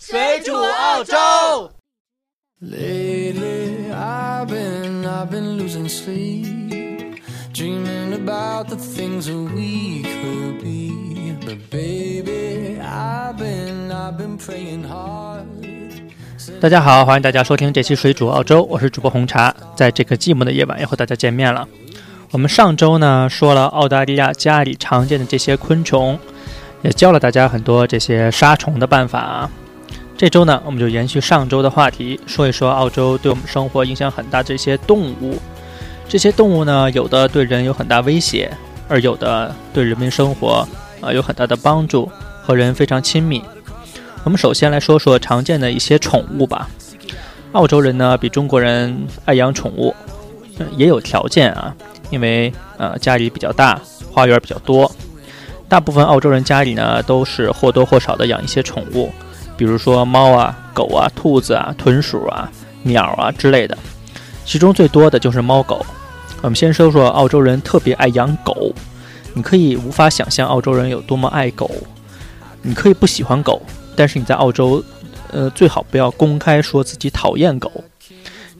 水煮澳洲。Lately, I've been, I've been losing sleep, dreaming about the things that we could be. But baby, I've been, I've been praying hard. 大家好，欢迎大家收听这期水煮澳洲，我是主播红茶，在这个寂寞的夜晚又和大家见面了。我们上周呢说了澳大利亚家里常见的这些昆虫，也教了大家很多这些杀虫的办法啊。这周呢，我们就延续上周的话题，说一说澳洲对我们生活影响很大这些动物。这些动物呢，有的对人有很大威胁，而有的对人民生活啊、有很大的帮助，和人非常亲密。我们首先来说说常见的一些宠物吧。澳洲人呢比中国人爱养宠物，呃也有条件啊，因为呃家里比较大，花园比较多。大部分澳洲人家里呢都是或多或少的养一些宠物，比如说猫啊、狗啊、兔子啊、豚鼠啊、鸟啊之类的。其中最多的就是猫狗。我们先说说澳洲人特别爱养狗，你可以无法想象澳洲人有多么爱狗。你可以不喜欢狗，但是你在澳洲，呃，最好不要公开说自己讨厌狗，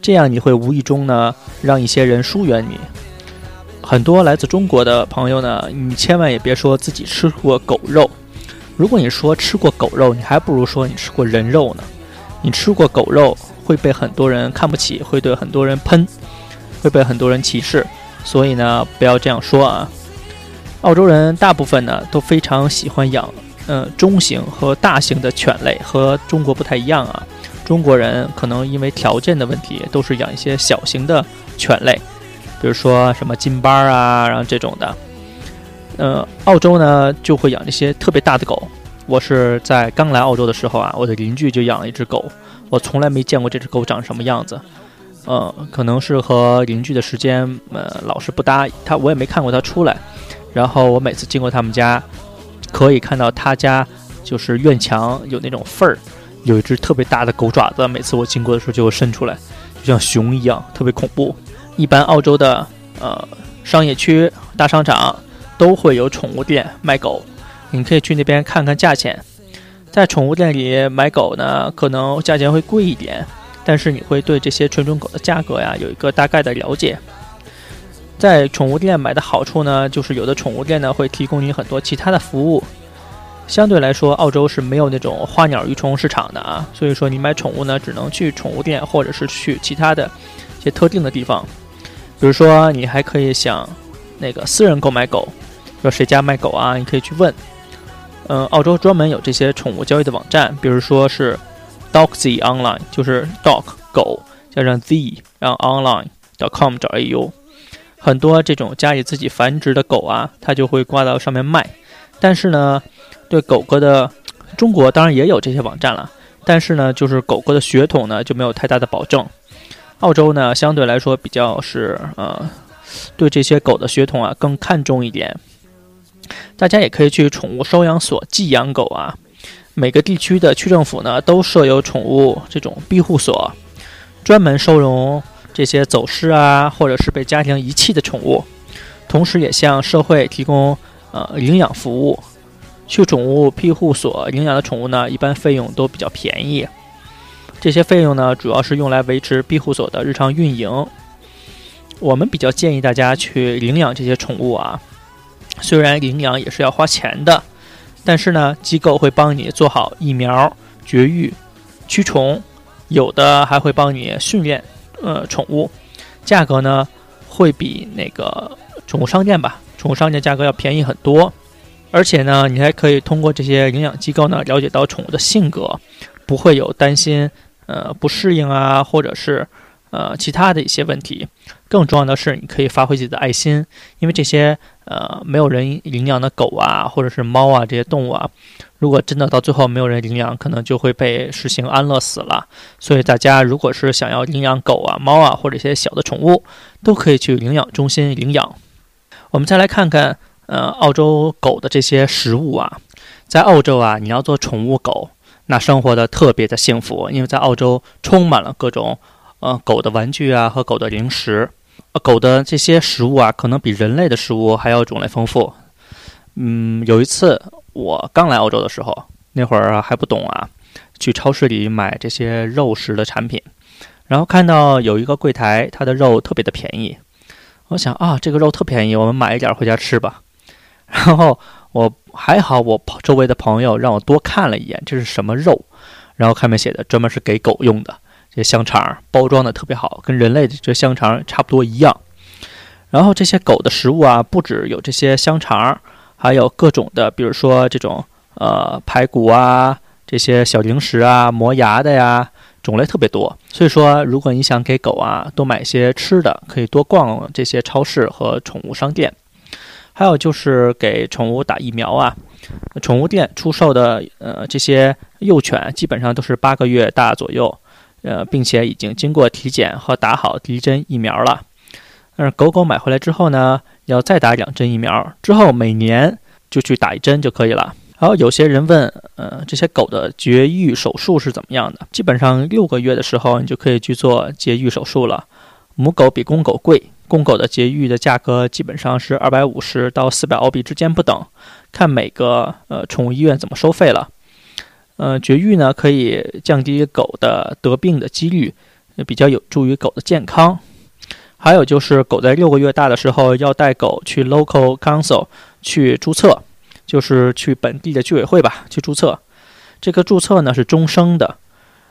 这样你会无意中呢让一些人疏远你。很多来自中国的朋友呢，你千万也别说自己吃过狗肉。如果你说吃过狗肉，你还不如说你吃过人肉呢。你吃过狗肉会被很多人看不起，会对很多人喷，会被很多人歧视。所以呢，不要这样说啊。澳洲人大部分呢都非常喜欢养呃中型和大型的犬类，和中国不太一样啊。中国人可能因为条件的问题，都是养一些小型的犬类，比如说什么金巴啊，然后这种的。呃，澳洲呢就会养一些特别大的狗。我是在刚来澳洲的时候啊，我的邻居就养了一只狗，我从来没见过这只狗长什么样子。呃，可能是和邻居的时间呃老是不搭，他我也没看过他出来。然后我每次经过他们家，可以看到他家就是院墙有那种缝儿，有一只特别大的狗爪子，每次我经过的时候就会伸出来，就像熊一样，特别恐怖。一般澳洲的呃商业区、大商场都会有宠物店卖狗，你可以去那边看看价钱。在宠物店里买狗呢，可能价钱会贵一点，但是你会对这些纯种狗的价格呀有一个大概的了解。在宠物店买的好处呢，就是有的宠物店呢会提供你很多其他的服务。相对来说，澳洲是没有那种花鸟鱼虫市场的啊，所以说你买宠物呢，只能去宠物店或者是去其他的一些特定的地方。比如说，你还可以想那个私人购买狗，说谁家卖狗啊，你可以去问。嗯，澳洲专门有这些宠物交易的网站，比如说是 Dogzy Online，就是 dog 狗加上 z，然后 online.com 找 au。很多这种家里自己繁殖的狗啊，它就会挂到上面卖。但是呢，对狗狗的中国当然也有这些网站了，但是呢，就是狗狗的血统呢就没有太大的保证。澳洲呢相对来说比较是呃，对这些狗的血统啊更看重一点。大家也可以去宠物收养所寄养狗啊。每个地区的区政府呢都设有宠物这种庇护所，专门收容。这些走失啊，或者是被家庭遗弃的宠物，同时也向社会提供呃领养服务。去宠物庇护所领养的宠物呢，一般费用都比较便宜。这些费用呢，主要是用来维持庇护所的日常运营。我们比较建议大家去领养这些宠物啊，虽然领养也是要花钱的，但是呢，机构会帮你做好疫苗、绝育、驱虫，有的还会帮你训练。呃，宠物价格呢会比那个宠物商店吧，宠物商店价格要便宜很多，而且呢，你还可以通过这些领养机构呢了解到宠物的性格，不会有担心呃不适应啊，或者是呃其他的一些问题。更重要的是，你可以发挥自己的爱心，因为这些呃没有人领养的狗啊，或者是猫啊这些动物啊。如果真的到最后没有人领养，可能就会被实行安乐死了。所以大家如果是想要领养狗啊、猫啊或者一些小的宠物，都可以去领养中心领养。我们再来看看，呃，澳洲狗的这些食物啊，在澳洲啊，你要做宠物狗，那生活的特别的幸福，因为在澳洲充满了各种呃狗的玩具啊和狗的零食。呃，狗的这些食物啊，可能比人类的食物还要种类丰富。嗯，有一次我刚来澳洲的时候，那会儿还不懂啊，去超市里买这些肉食的产品，然后看到有一个柜台，它的肉特别的便宜，我想啊，这个肉特便宜，我们买一点回家吃吧。然后我还好，我周围的朋友让我多看了一眼，这是什么肉？然后上面写的专门是给狗用的，这香肠包装的特别好，跟人类的这香肠差不多一样。然后这些狗的食物啊，不止有这些香肠，还有各种的，比如说这种呃排骨啊，这些小零食啊，磨牙的呀，种类特别多。所以说，如果你想给狗啊多买些吃的，可以多逛这些超市和宠物商店。还有就是给宠物打疫苗啊，宠物店出售的呃这些幼犬基本上都是八个月大左右，呃，并且已经经过体检和打好第一针疫苗了。但是狗狗买回来之后呢，要再打两针疫苗，之后每年就去打一针就可以了。然后有些人问，呃，这些狗的绝育手术是怎么样的？基本上六个月的时候，你就可以去做绝育手术了。母狗比公狗贵，公狗的绝育的价格基本上是二百五十到四百澳币之间不等，看每个呃宠物医院怎么收费了。呃，绝育呢可以降低狗的得病的几率，也比较有助于狗的健康。还有就是，狗在六个月大的时候，要带狗去 local council 去注册，就是去本地的居委会吧去注册。这个注册呢是终生的。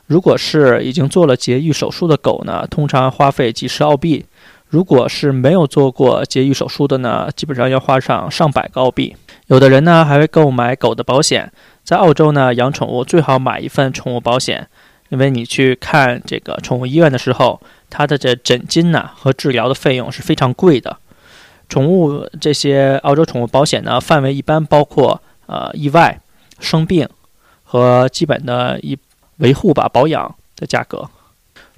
如果是已经做了节育手术的狗呢，通常花费几十澳币；如果是没有做过节育手术的呢，基本上要花上上百个澳币。有的人呢还会购买狗的保险。在澳洲呢，养宠物最好买一份宠物保险，因为你去看这个宠物医院的时候。它的这诊金呢和治疗的费用是非常贵的。宠物这些澳洲宠物保险呢，范围一般包括呃意外、生病和基本的一维护吧保养的价格。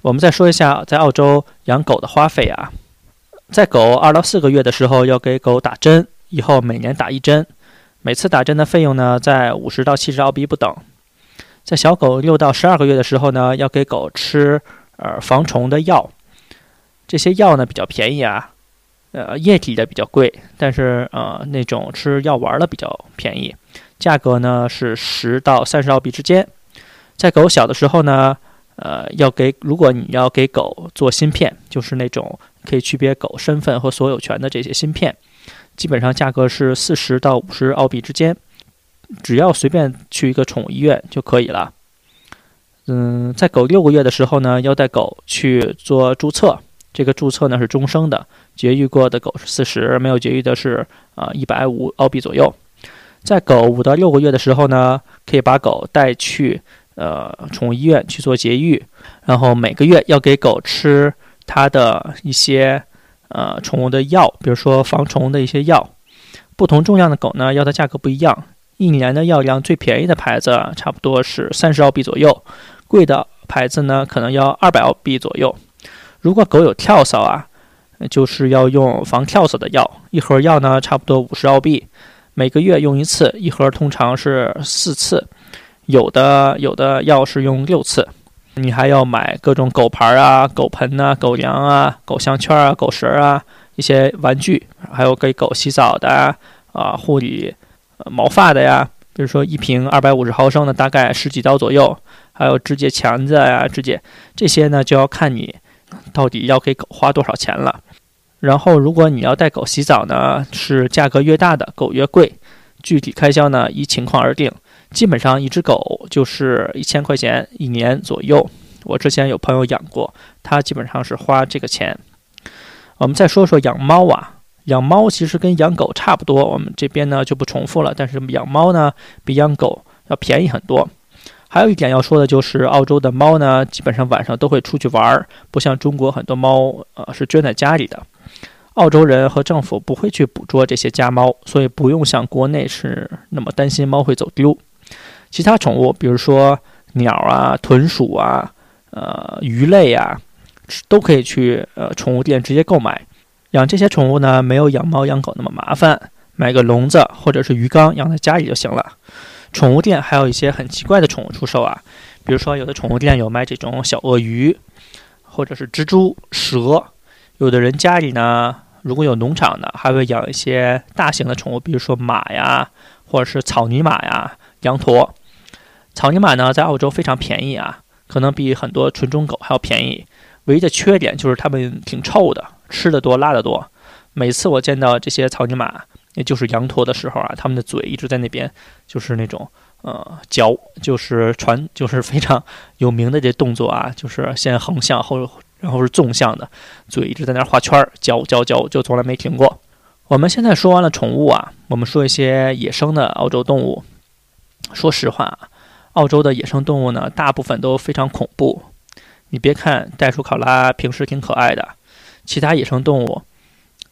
我们再说一下在澳洲养狗的花费啊，在狗二到四个月的时候要给狗打针，以后每年打一针，每次打针的费用呢在五十到七十澳币不等。在小狗六到十二个月的时候呢，要给狗吃。呃，防虫的药，这些药呢比较便宜啊，呃，液体的比较贵，但是呃，那种吃药丸的比较便宜，价格呢是十到三十澳币之间。在狗小的时候呢，呃，要给如果你要给狗做芯片，就是那种可以区别狗身份和所有权的这些芯片，基本上价格是四十到五十澳币之间，只要随便去一个宠物医院就可以了。嗯，在狗六个月的时候呢，要带狗去做注册。这个注册呢是终生的，绝育过的狗是四十，没有绝育的是啊一百五澳币左右。在狗五到六个月的时候呢，可以把狗带去呃宠物医院去做绝育，然后每个月要给狗吃它的一些呃宠物的药，比如说防虫的一些药。不同重量的狗呢，药的价格不一样。一年的药量最便宜的牌子差不多是三十澳币左右。贵的牌子呢，可能要二百澳币左右。如果狗有跳蚤啊，就是要用防跳蚤的药，一盒药呢差不多五十澳币，每个月用一次，一盒通常是四次，有的有的药是用六次。你还要买各种狗牌啊、狗盆呐、狗粮啊、狗项圈啊、狗绳啊一些玩具，还有给狗洗澡的啊、护理毛发的呀，比如说一瓶二百五十毫升的，大概十几刀左右。还有指甲钳子呀，指甲这些呢，就要看你到底要给狗花多少钱了。然后，如果你要带狗洗澡呢，是价格越大的狗越贵，具体开销呢依情况而定。基本上一只狗就是一千块钱一年左右。我之前有朋友养过，他基本上是花这个钱。我们再说说养猫啊，养猫其实跟养狗差不多，我们这边呢就不重复了。但是养猫呢比养狗要便宜很多。还有一点要说的就是，澳洲的猫呢，基本上晚上都会出去玩儿，不像中国很多猫，呃，是圈在家里的。澳洲人和政府不会去捕捉这些家猫，所以不用像国内是那么担心猫会走丢。其他宠物，比如说鸟啊、豚鼠啊、呃鱼类啊，都可以去呃宠物店直接购买。养这些宠物呢，没有养猫养狗那么麻烦，买个笼子或者是鱼缸养在家里就行了。宠物店还有一些很奇怪的宠物出售啊，比如说有的宠物店有卖这种小鳄鱼，或者是蜘蛛、蛇。有的人家里呢，如果有农场的，还会养一些大型的宠物，比如说马呀，或者是草泥马呀、羊驼。草泥马呢，在澳洲非常便宜啊，可能比很多纯种狗还要便宜。唯一的缺点就是它们挺臭的，吃的多，拉的多。每次我见到这些草泥马，也就是羊驼的时候啊，它们的嘴一直在那边，就是那种呃嚼，就是传，就是非常有名的这动作啊，就是先横向后，然后是纵向的，嘴一直在那画圈儿，嚼嚼嚼，就从来没停过。我们现在说完了宠物啊，我们说一些野生的澳洲动物。说实话，澳洲的野生动物呢，大部分都非常恐怖。你别看袋鼠、考拉平时挺可爱的，其他野生动物，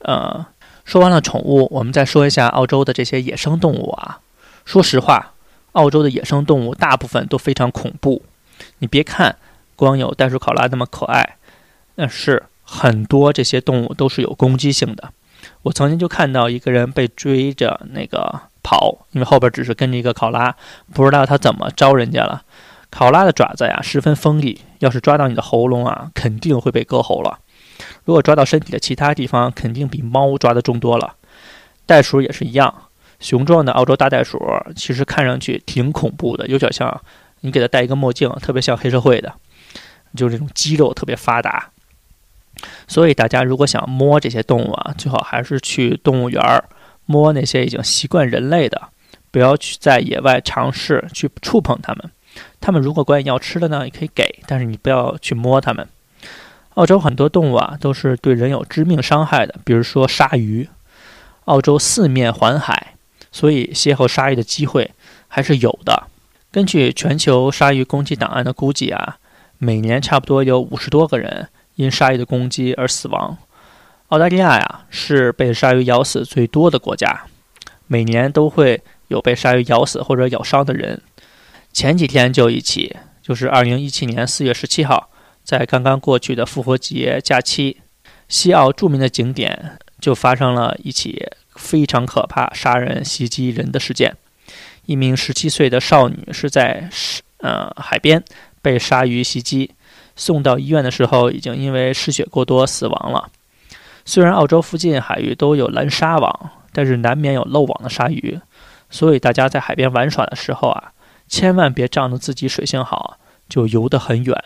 呃，说完了宠物，我们再说一下澳洲的这些野生动物啊。说实话，澳洲的野生动物大部分都非常恐怖。你别看光有袋鼠、考拉那么可爱，但是很多这些动物都是有攻击性的。我曾经就看到一个人被追着那个。跑，因为后边只是跟着一个考拉，不知道他怎么招人家了。考拉的爪子呀十分锋利，要是抓到你的喉咙啊，肯定会被割喉了。如果抓到身体的其他地方，肯定比猫抓的重多了。袋鼠也是一样，雄壮的澳洲大袋鼠其实看上去挺恐怖的，有点像你给它戴一个墨镜，特别像黑社会的，就是这种肌肉特别发达。所以大家如果想摸这些动物啊，最好还是去动物园儿。摸那些已经习惯人类的，不要去在野外尝试去触碰它们。它们如果管你要吃的呢，也可以给，但是你不要去摸它们。澳洲很多动物啊，都是对人有致命伤害的，比如说鲨鱼。澳洲四面环海，所以邂逅鲨鱼的机会还是有的。根据全球鲨鱼攻击档案的估计啊，每年差不多有五十多个人因鲨鱼的攻击而死亡。澳大利亚呀，是被鲨鱼咬死最多的国家，每年都会有被鲨鱼咬死或者咬伤的人。前几天就一起，就是二零一七年四月十七号，在刚刚过去的复活节假期，西澳著名的景点就发生了一起非常可怕、杀人袭击人的事件。一名十七岁的少女是在呃海边被鲨鱼袭击，送到医院的时候已经因为失血过多死亡了。虽然澳洲附近海域都有蓝鲨网，但是难免有漏网的鲨鱼，所以大家在海边玩耍的时候啊，千万别仗着自己水性好就游得很远。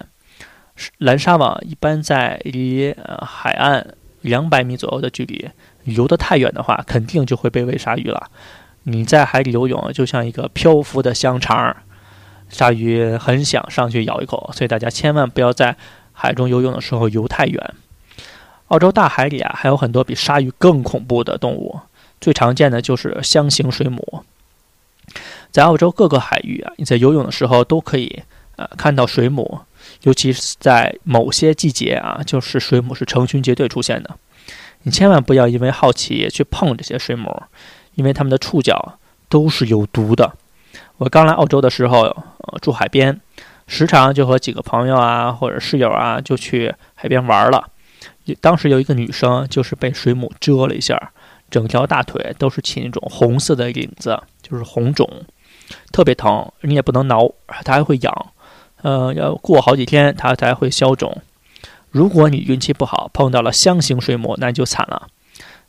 蓝鲨网一般在离呃海岸两百米左右的距离，游得太远的话，肯定就会被喂鲨鱼了。你在海里游泳就像一个漂浮的香肠，鲨鱼很想上去咬一口，所以大家千万不要在海中游泳的时候游太远。澳洲大海里啊，还有很多比鲨鱼更恐怖的动物。最常见的就是箱形水母。在澳洲各个海域啊，你在游泳的时候都可以呃看到水母，尤其是在某些季节啊，就是水母是成群结队出现的。你千万不要因为好奇去碰这些水母，因为它们的触角都是有毒的。我刚来澳洲的时候，住海边，时常就和几个朋友啊或者室友啊就去海边玩了。当时有一个女生，就是被水母蛰了一下，整条大腿都是起那种红色的领子，就是红肿，特别疼。你也不能挠，它还会痒。呃，要过好几天它才会消肿。如果你运气不好碰到了箱形水母，那就惨了。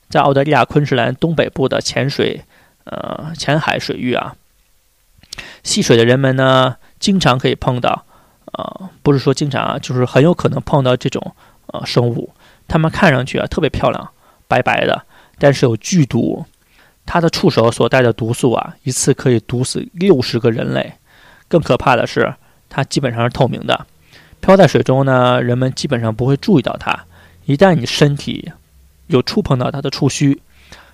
在澳大利亚昆士兰东北部的浅水，呃，浅海水域啊，戏水的人们呢，经常可以碰到，呃，不是说经常啊，就是很有可能碰到这种呃生物。它们看上去啊特别漂亮，白白的，但是有剧毒。它的触手所带的毒素啊，一次可以毒死六十个人类。更可怕的是，它基本上是透明的，漂在水中呢，人们基本上不会注意到它。一旦你身体有触碰到它的触须，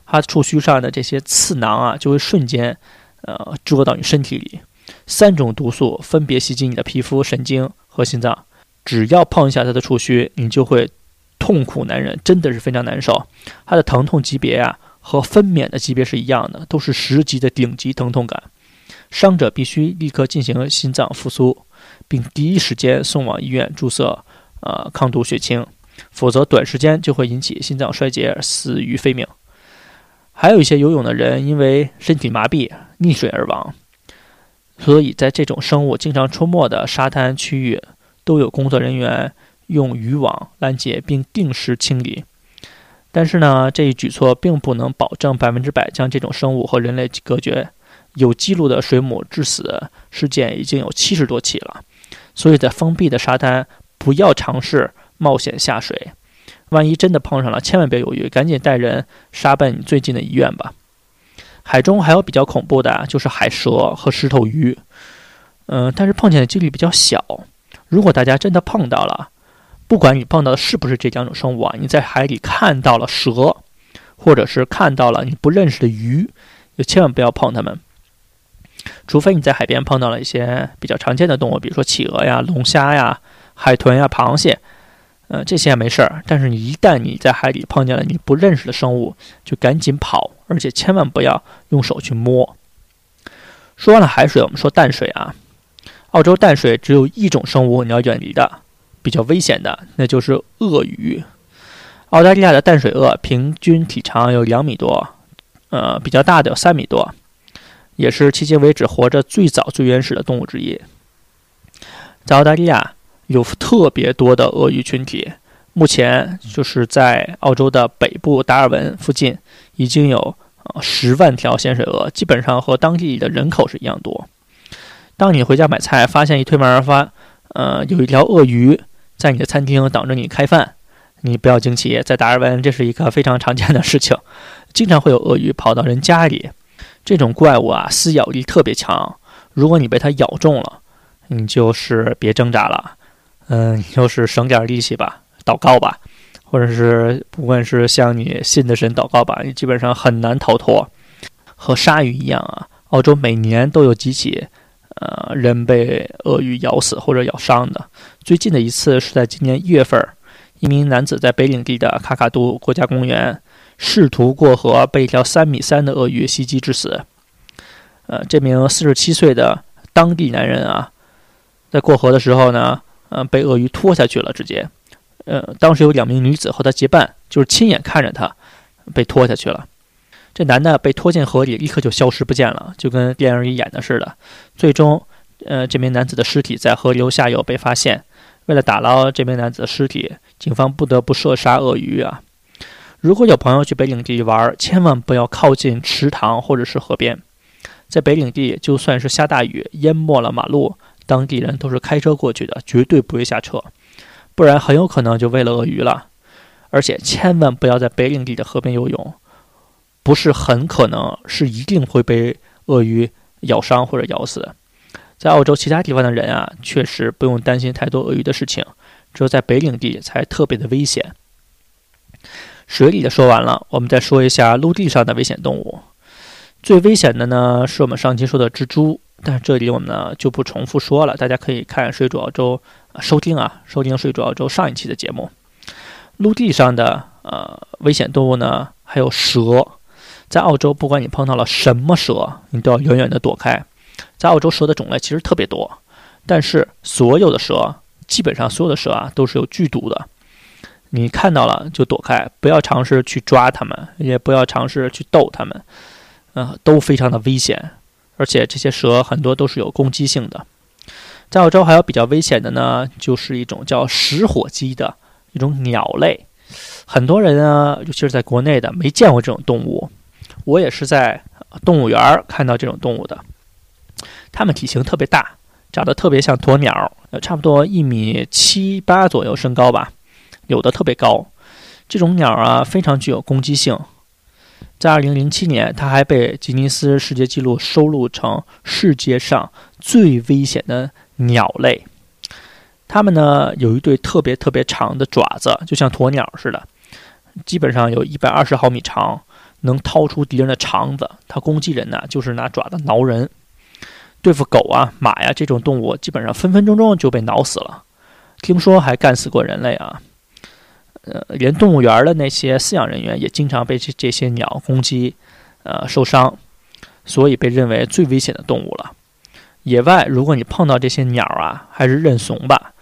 它触须上的这些刺囊啊，就会瞬间呃蛰到你身体里。三种毒素分别袭击你的皮肤、神经和心脏，只要碰一下它的触须，你就会。痛苦难忍，真的是非常难受。它的疼痛级别啊，和分娩的级别是一样的，都是十级的顶级疼痛感。伤者必须立刻进行心脏复苏，并第一时间送往医院注射呃抗毒血清，否则短时间就会引起心脏衰竭，死于非命。还有一些游泳的人因为身体麻痹溺水而亡。所以在这种生物经常出没的沙滩区域，都有工作人员。用渔网拦截并定时清理，但是呢，这一举措并不能保证百分之百将这种生物和人类隔绝。有记录的水母致死事件已经有七十多起了，所以在封闭的沙滩不要尝试冒险下水，万一真的碰上了，千万别犹豫，赶紧带人杀奔你最近的医院吧。海中还有比较恐怖的，就是海蛇和石头鱼，嗯，但是碰见的几率比较小。如果大家真的碰到了，不管你碰到的是不是这两种生物啊，你在海里看到了蛇，或者是看到了你不认识的鱼，就千万不要碰它们。除非你在海边碰到了一些比较常见的动物，比如说企鹅呀、龙虾呀、海豚呀、螃蟹，呃，这些没事儿。但是你一旦你在海里碰见了你不认识的生物，就赶紧跑，而且千万不要用手去摸。说完了海水，我们说淡水啊。澳洲淡水只有一种生物你要远离的，比较危险的，那就是鳄鱼。澳大利亚的淡水鳄平均体长有两米多，呃，比较大的有三米多。也是迄今为止活着最早、最原始的动物之一。在澳大利亚有特别多的鳄鱼群体，目前就是在澳洲的北部达尔文附近，已经有十万条咸水鳄，基本上和当地的人口是一样多。当你回家买菜，发现一推门而发，呃，有一条鳄鱼在你的餐厅等着你开饭，你不要惊奇，在达尔文这是一个非常常见的事情，经常会有鳄鱼跑到人家里。这种怪物啊，撕咬力特别强。如果你被它咬中了，你就是别挣扎了，嗯，你就是省点力气吧，祷告吧，或者是不管是向你信的神祷告吧，你基本上很难逃脱。和鲨鱼一样啊，澳洲每年都有几起，呃，人被鳄鱼咬死或者咬伤的。最近的一次是在今年一月份，一名男子在北领地的卡卡杜国家公园。试图过河，被一条三米三的鳄鱼袭击致死。呃，这名四十七岁的当地男人啊，在过河的时候呢，呃，被鳄鱼拖下去了，直接。呃，当时有两名女子和他结伴，就是亲眼看着他被拖下去了。这男的被拖进河里，立刻就消失不见了，就跟电影里演的似的。最终，呃，这名男子的尸体在河流下游被发现。为了打捞这名男子的尸体，警方不得不射杀鳄鱼啊。如果有朋友去北领地玩，千万不要靠近池塘或者是河边。在北领地，就算是下大雨淹没了马路，当地人都是开车过去的，绝对不会下车，不然很有可能就喂了鳄鱼了。而且千万不要在北领地的河边游泳，不是很可能，是一定会被鳄鱼咬伤或者咬死。在澳洲其他地方的人啊，确实不用担心太多鳄鱼的事情，只有在北领地才特别的危险。水里的说完了，我们再说一下陆地上的危险动物。最危险的呢，是我们上期说的蜘蛛，但是这里我们呢就不重复说了，大家可以看水煮澳洲收听啊，收听水煮澳洲上一期的节目。陆地上的呃危险动物呢，还有蛇。在澳洲，不管你碰到了什么蛇，你都要远远的躲开。在澳洲，蛇的种类其实特别多，但是所有的蛇，基本上所有的蛇啊，都是有剧毒的。你看到了就躲开，不要尝试去抓它们，也不要尝试去逗它们，嗯，都非常的危险。而且这些蛇很多都是有攻击性的。在澳洲还有比较危险的呢，就是一种叫食火鸡的一种鸟类。很多人呢，尤其是在国内的没见过这种动物。我也是在动物园看到这种动物的。它们体型特别大，长得特别像鸵鸟，差不多一米七八左右身高吧。有的特别高，这种鸟啊非常具有攻击性。在2007年，它还被吉尼斯世界纪录收录成世界上最危险的鸟类。它们呢有一对特别特别长的爪子，就像鸵鸟似的，基本上有一百二十毫米长，能掏出敌人的肠子。它攻击人呢，就是拿爪子挠人。对付狗啊、马呀这种动物，基本上分分钟钟就被挠死了。听说还干死过人类啊。呃，连动物园的那些饲养人员也经常被这这些鸟攻击，呃，受伤，所以被认为最危险的动物了。野外，如果你碰到这些鸟啊，还是认怂吧，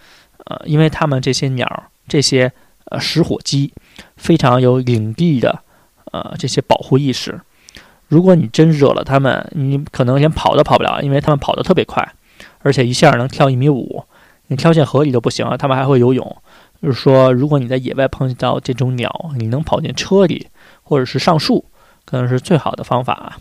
呃，因为它们这些鸟，这些呃食火鸡，非常有领地的呃这些保护意识。如果你真惹了它们，你可能连跑都跑不了，因为它们跑得特别快，而且一下能跳一米五，你跳进河里都不行，它们还会游泳。就是说，如果你在野外碰到这种鸟，你能跑进车里或者是上树，可能是最好的方法。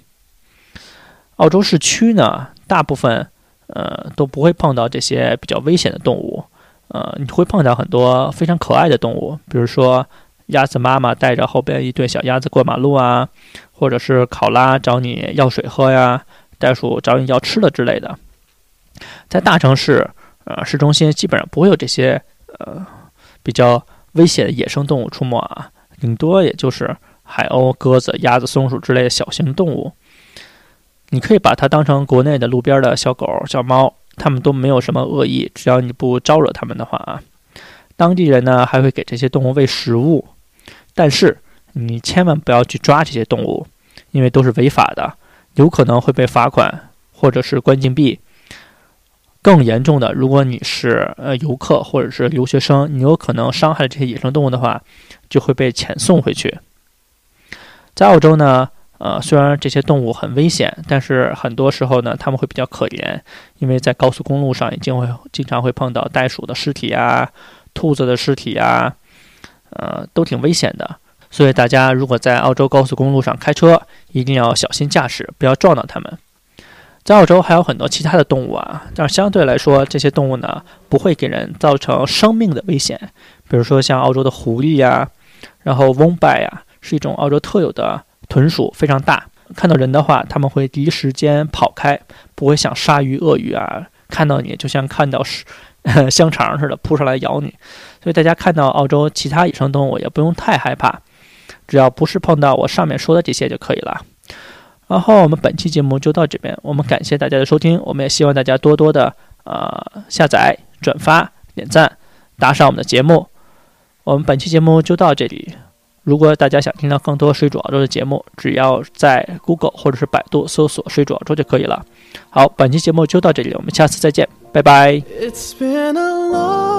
澳洲市区呢，大部分呃都不会碰到这些比较危险的动物，呃，你会碰到很多非常可爱的动物，比如说鸭子妈妈带着后边一对小鸭子过马路啊，或者是考拉找你要水喝呀，袋鼠找你要吃的之类的。在大城市，呃，市中心基本上不会有这些呃比较危险的野生动物出没啊，顶多也就是海鸥、鸽子、鸭子、松鼠之类的小型动物。你可以把它当成国内的路边的小狗、小猫，它们都没有什么恶意，只要你不招惹它们的话啊。当地人呢还会给这些动物喂食物，但是你千万不要去抓这些动物，因为都是违法的，有可能会被罚款或者是关禁闭。更严重的，如果你是呃游客或者是留学生，你有可能伤害这些野生动物的话，就会被遣送回去。在澳洲呢，呃，虽然这些动物很危险，但是很多时候呢，他们会比较可怜，因为在高速公路上已经会经常会碰到袋鼠的尸体啊、兔子的尸体啊，呃，都挺危险的。所以大家如果在澳洲高速公路上开车，一定要小心驾驶，不要撞到它们。在澳洲还有很多其他的动物啊，但是相对来说，这些动物呢不会给人造成生命的危险。比如说像澳洲的狐狸呀，然后翁拜呀，是一种澳洲特有的豚鼠，非常大。看到人的话，他们会第一时间跑开，不会像鲨鱼、鳄鱼啊，看到你就像看到是 香肠似的扑上来咬你。所以大家看到澳洲其他野生动物也不用太害怕，只要不是碰到我上面说的这些就可以了。然后我们本期节目就到这边，我们感谢大家的收听，我们也希望大家多多的呃下载、转发、点赞、打赏我们的节目。我们本期节目就到这里。如果大家想听到更多水煮澳洲的节目，只要在 Google 或者是百度搜索“水煮澳洲”就可以了。好，本期节目就到这里，我们下次再见，拜拜。It's been a long